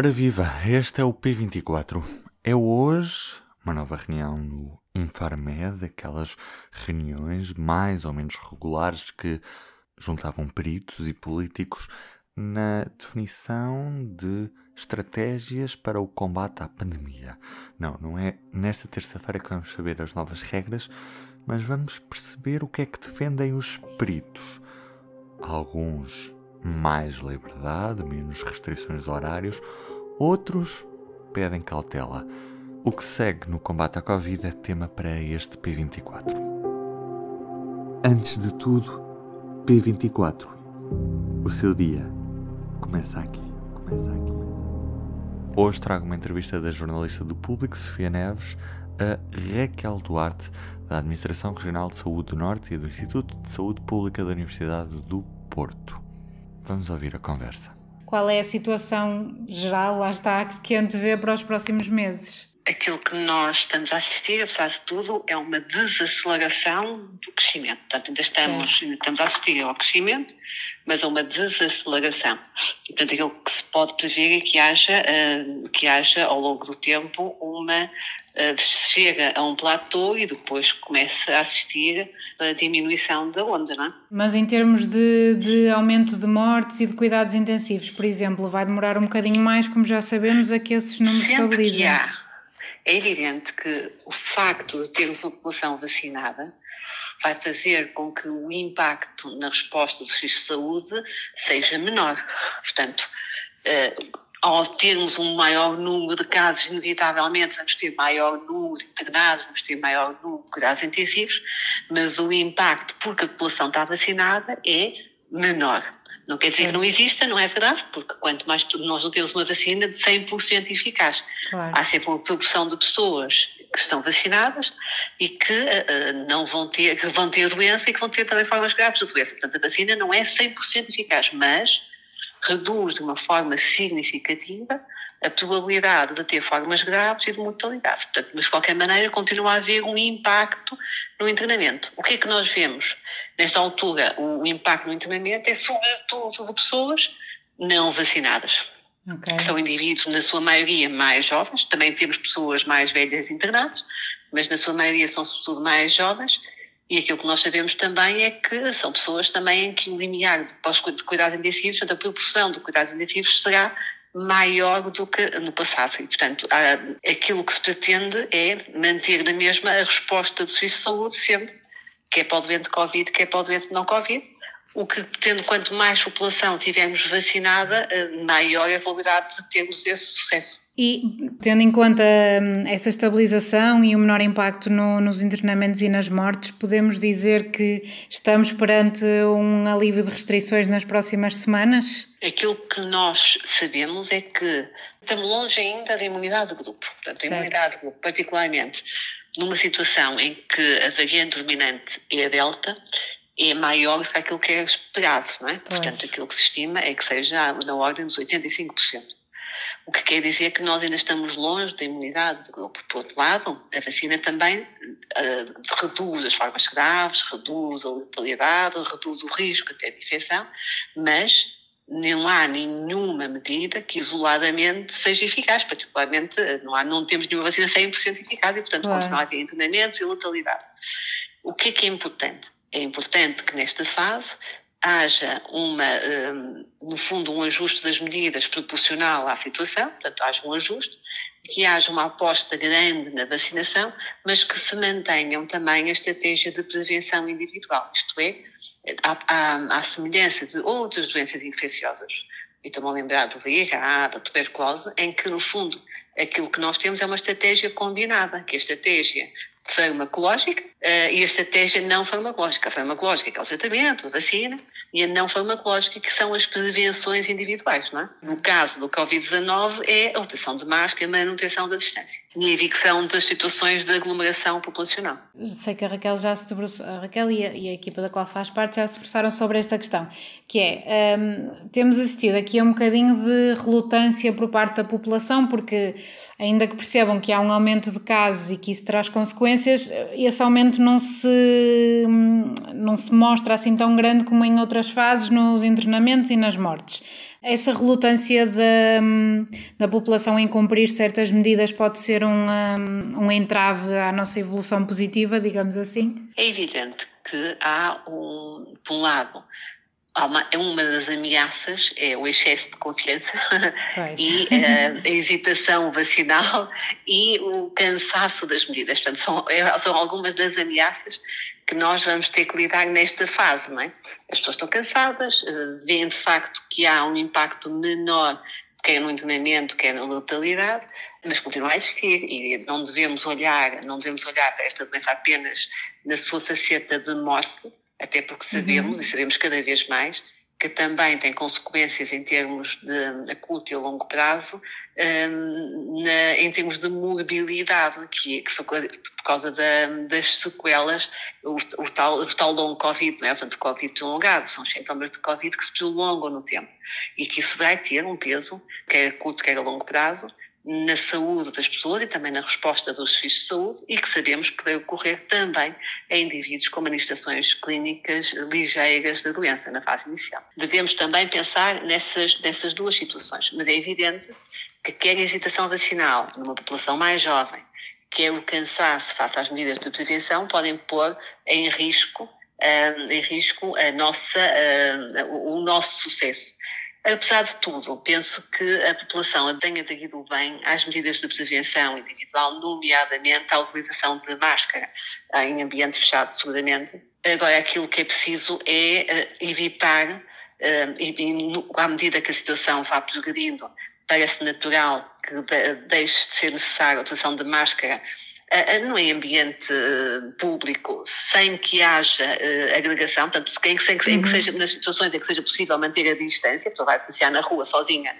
Ora viva, este é o P24. É hoje uma nova reunião no Infarmed, aquelas reuniões mais ou menos regulares que juntavam peritos e políticos na definição de estratégias para o combate à pandemia. Não, não é nesta terça-feira que vamos saber as novas regras, mas vamos perceber o que é que defendem os peritos. Alguns mais liberdade, menos restrições de horários, outros pedem cautela. O que segue no combate à Covid é tema para este P24. Antes de tudo, P24. O seu dia começa aqui. Começa aqui. Hoje trago uma entrevista da jornalista do Público, Sofia Neves, a Raquel Duarte, da Administração Regional de Saúde do Norte e do Instituto de Saúde Pública da Universidade do Porto. Vamos ouvir a conversa. Qual é a situação geral, lá está, que antevê para os próximos meses? Aquilo que nós estamos a assistir, apesar de tudo, é uma desaceleração do crescimento. Portanto, ainda estamos, ainda estamos a assistir ao crescimento, mas a uma desaceleração. E, portanto, aquilo que se pode prever é que haja, uh, que haja ao longo do tempo uma uh, chega a um platô e depois começa a assistir a diminuição da onda, não é? Mas em termos de, de aumento de mortes e de cuidados intensivos, por exemplo, vai demorar um bocadinho mais, como já sabemos, a que esses números Sempre estabilizem. Que há, é evidente que o facto de termos uma população vacinada vai fazer com que o impacto na resposta do serviço de saúde seja menor. Portanto, eh, ao termos um maior número de casos, inevitavelmente vamos ter maior número de internados, vamos ter maior número de cuidados intensivos, mas o impacto, porque a população está vacinada, é menor. Não quer dizer que não exista, não é verdade, porque quanto mais nós não temos uma vacina de 100% eficaz. Claro. Há sempre uma proporção de pessoas que estão vacinadas e que uh, não vão ter, que vão ter doença e que vão ter também formas graves de doença. Portanto, a vacina não é 100% eficaz, mas reduz de uma forma significativa a probabilidade de ter formas graves e de mortalidade. Portanto, mas de qualquer maneira continua a haver um impacto no internamento. O que é que nós vemos? Nesta altura, o impacto no internamento é sobretudo de pessoas não vacinadas. Okay. Que são indivíduos, na sua maioria, mais jovens. Também temos pessoas mais velhas internadas, mas na sua maioria são sobretudo mais jovens. E aquilo que nós sabemos também é que são pessoas também em que o limiar de, de cuidados intensivos, portanto, a proporção de cuidados intensivos será maior do que no passado. E, portanto, há, aquilo que se pretende é manter na mesma a resposta do Serviço de Saúde sempre, quer para o doente Covid, quer para o doente não Covid. O que pretende, quanto mais população tivermos vacinada, maior é a probabilidade de termos esse sucesso. E tendo em conta hum, essa estabilização e o menor impacto no, nos internamentos e nas mortes, podemos dizer que estamos perante um alívio de restrições nas próximas semanas? Aquilo que nós sabemos é que estamos longe ainda da imunidade do grupo. Portanto, a imunidade do grupo, particularmente numa situação em que a variante dominante é a delta, é maior do que aquilo que é esperado, não é? Pois. Portanto, aquilo que se estima é que seja na ordem dos 85%. O que quer dizer que nós ainda estamos longe da imunidade do grupo. Por outro lado, a vacina também uh, reduz as formas graves, reduz a letalidade, reduz o risco até de infecção, mas não há nenhuma medida que isoladamente seja eficaz, particularmente não, há, não temos nenhuma vacina 100% eficaz e, portanto, Claro. continua a haver internamentos e letalidade. O que é que é importante? É importante que nesta fase haja uma, hum, no fundo, um ajuste das medidas proporcional à situação, portanto, haja um ajuste, que haja uma aposta grande na vacinação, mas que se mantenham também a estratégia de prevenção individual, isto é, à, à, semelhança de outras doenças infecciosas. E estou-me a lembrar do VIH, da tuberculose, em que, no fundo, aquilo que nós temos é uma estratégia combinada, que é a estratégia farmacológica uh, e a estratégia não farmacológica. A farmacológica que é o tratamento, a vacina, e a não farmacológica que são as prevenções individuais, não é? No caso do Covid-19 é a utilização de máscara, a manutenção da distância e a evicção das situações de aglomeração populacional. Sei que a Raquel já se debruçou, a Raquel e a, e a equipa da qual faz parte já se debruçaram sobre esta questão, que é, hum, temos assistido aqui a um bocadinho de relutância por parte da população, porque ainda que percebam que há um aumento de casos e que isso traz consequências, esse aumento não se, hum, não se mostra assim tão grande como em outras fases nos internamentos e nas mortes. Essa relutância da, da população em cumprir certas medidas pode ser um, um entrave à nossa evolução positiva, digamos assim? É evidente que há, um, por um lado, uma, é uma das ameaças é o excesso de confiança e uh, a hesitação vacinal e o cansaço das medidas. Portanto, são, é, são algumas das ameaças que nós vamos ter que lidar nesta fase, não é? As pessoas estão cansadas, uh, veem de facto que há um impacto menor quer no internamento, quer na letalidade, mas continua a existir e não devemos olhar, não devemos olhar para esta doença apenas na sua faceta de morte, até porque sabemos, uhum. e sabemos cada vez mais, que também tem consequências em termos de, a curto e longo prazo, um, na, em termos de mobilidade, que, que por causa da, das sequelas, o, o, tal, o tal longo Covid, não é? portanto, Covid prolongado, são sintomas de Covid que se prolongam no tempo e que isso vai ter um peso, quer a curto, quer a longo prazo, na saúde das pessoas e também na resposta dos serviços de saúde e que sabemos que pode ocorrer também em indivíduos com manifestações clínicas ligeiras da doença na fase inicial. Devemos também pensar nessas, nessas duas situações, mas é evidente que quer a hesitação vacinal numa população mais jovem, quer o cansaço face às medidas de prevenção podem pôr em risco, um, em risco a nossa, um, o nosso sucesso. Apesar de tudo, penso que a população tenha aderido bem às medidas de prevenção individual, nomeadamente à utilização de máscara em ambiente fechado, seguramente. Agora, aquilo que é preciso é eh, evitar, eh, e à medida que a situação vá progredindo, parece natural que deixe de ser necessária a utilização de máscara no ambiente eh, público, sem que haja uh, agregação, portanto, sem, sem uhum. que seja, nas situações em que seja possível manter a distância, a pessoa vai passear na rua sozinha,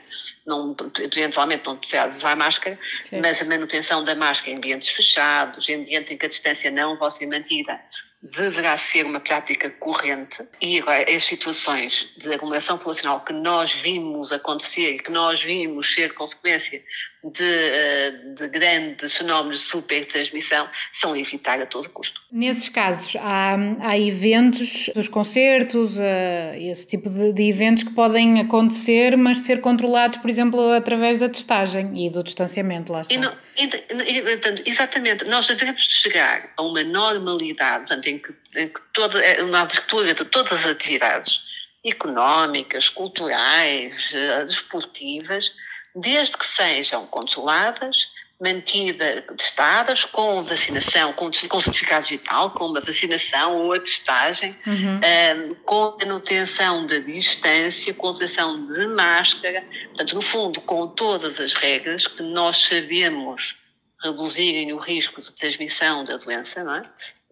não, eventualmente não precisa usar máscara, Sim. mas a manutenção da máscara em ambientes fechados, em ambientes em que a distância não vai ser mantida, deverá ser uma prática corrente e agora as situações de aglomeração populacional que nós vimos acontecer e que nós vimos ser consequência de, eh, de grandes fenómenos de supertransmissão são evitar a todo custo. Nesses casos, há, há eventos, os concertos, uh, esse tipo de, de, eventos que podem acontecer, mas ser controlados, por exemplo, através da testagem e do distanciamento, lá está. E não, e, portanto, exatamente, nós devemos chegar a uma normalidade, portanto, em que, em que toda, é uma abertura de todas as atividades económicas, culturais, eh, desportivas, desde que sejam controladas, mantidas, testadas com vacinação, com, com certificado digital, com uma vacinação ou a testagem, uhum. um, com manutenção da distância, com utilização de máscara, portanto, no fundo, com todas as regras que nós sabemos reduzirem o risco de transmissão da doença, não é?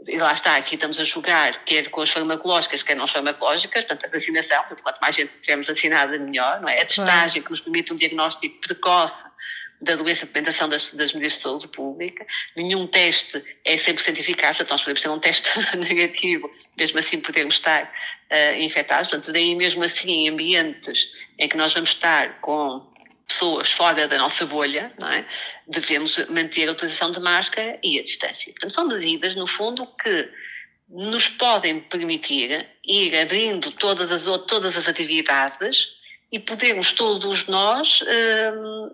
E lá está, aqui estamos a jogar, quer com as farmacológicas, quer não farmacológicas, portanto, a vacinação, portanto, quanto mais gente tivermos vacinada, melhor, não é? A testagem que nos permite um diagnóstico precoce da doença, de implementação das, das medidas de saúde pública. Nenhum teste é 100% eficaz, portanto, nós podemos ter um teste negativo, mesmo assim podermos estar uh, infectados. Portanto, daí mesmo assim, em ambientes em que nós vamos estar com pessoas fora da nossa bolha, não é? devemos manter a utilização de máscara e a distância. Portanto, são medidas, no fundo, que nos podem permitir ir abrindo todas as, todas as atividades e podermos todos nós hum,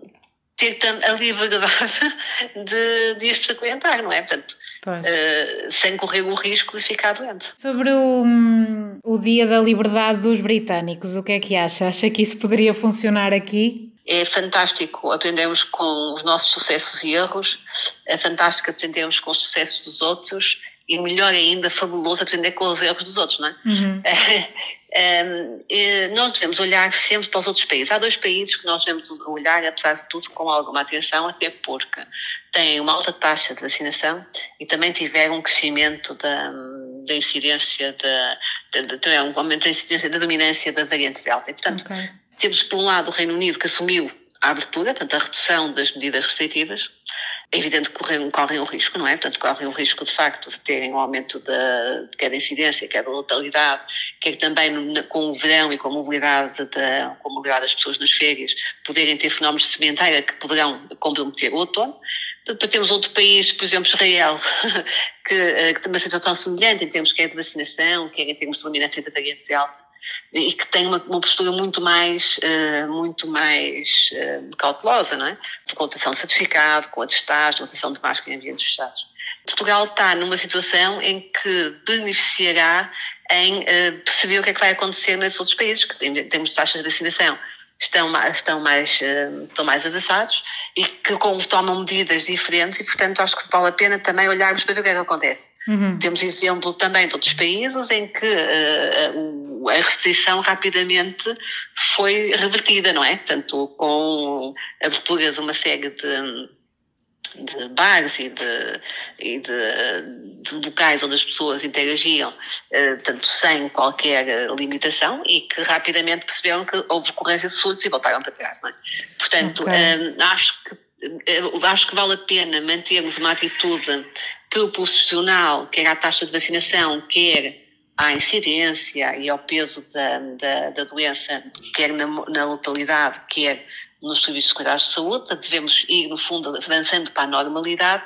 ter a liberdade de, de as frequentar, não é? Portanto, uh, sem correr o risco de ficar doente. Sobre o, hum, o Dia da Liberdade dos Britânicos, o que é que acha? Acha que isso poderia funcionar aqui? É fantástico aprendermos com os nossos sucessos e erros, é fantástico aprendermos com os sucessos dos outros e melhor ainda, fabuloso aprender com os erros dos outros, não é? Uhum. um, nós devemos olhar sempre para os outros países. Há dois países que nós devemos olhar, apesar de tudo, com alguma atenção, até porque têm uma alta taxa de vacinação e também tiveram um crescimento da, da incidência, da, da, da, um aumento da incidência da dominância da variante Delta. E, portanto, okay temos, por um lado, o Reino Unido que assumiu a abertura, portanto, a redução das medidas restritivas. É evidente que correm, correm um risco, não é? Portanto, correm o risco, de facto, de terem um aumento da, de quer da incidência, quer da letalidade, quer também com o verão e com a mobilidade, da, com a mobilidade das pessoas nas férias, poderem ter fenómenos de sementeira que poderão comprometer o outono. Depois temos outro país, por exemplo, Israel, que, eh, que tem uma situação semelhante em termos quer de vacinação, quer em termos de eliminação da variante delta e que tem uma, uma postura muito mais, uh, muito mais uh, cautelosa, não é? Com a obtenção de certificado, com a testagem, com a obtenção de máscara em ambientes fechados. Portugal está numa situação em que beneficiará em uh, perceber o que é que vai acontecer nesses outros países, que em termos de taxas de vacinação estão, estão, mais, estão mais avançados e que como tomam medidas diferentes e, portanto, acho que vale a pena também olharmos para ver o que é que acontece. Uhum. Temos exemplo também de outros países em que uh, a restrição rapidamente foi revertida, não é? Portanto, com a abertura de uma série de, de bares e, de, e de, de, locais onde as pessoas interagiam, uh, portanto, sem qualquer limitação e que rapidamente perceberam que houve ocorrência de surtos e voltaram para trás, não é? Portanto, okay. uh, acho que acho que vale a pena mantermos uma atitude proporcional, quer à taxa de vacinação, quer à incidência e ao peso da, da, da doença, quer na, na, localidade, quer nos serviços de cuidados de saúde, devemos ir, no fundo, avançando para a normalidade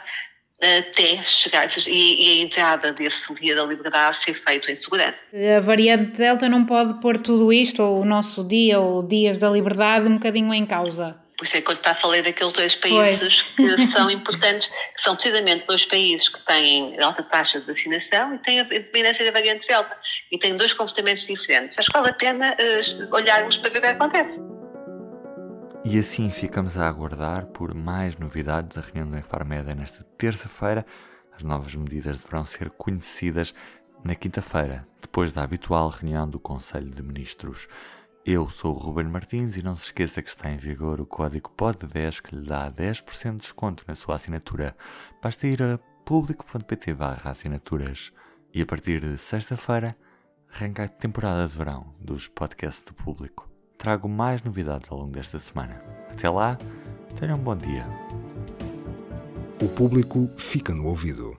até chegar e, e a entrada desse dia da liberdade ser feito em segurança. A variante Delta não pode pôr tudo isto, ou o nosso dia, ou dias da liberdade, um bocadinho em causa. Por isso é que eu está a falar daqueles dois países pois. que são importantes, que são precisamente dois países que têm alta taxa de vacinação e têm a dominância da variante Delta. E têm dois comportamentos diferentes. Acho que vale a pena uh, olharmos para ver o que acontece. E assim ficamos a aguardar por mais novidades. A reunião do Infarmed é nesta terça-feira. As novas medidas deverão ser conhecidas na quinta-feira, depois da habitual reunião do Conselho de Ministros. Eu sou o Ruben Martins e não se esqueça que está em vigor o código POD10 que lhe dá 10% de desconto na sua assinatura. Basta ir a público.pt assinaturas e a partir de sexta-feira arranca a temporada de verão dos podcasts do público. Trago mais novidades ao longo desta semana. Até lá, tenham um bom dia. O público fica no ouvido.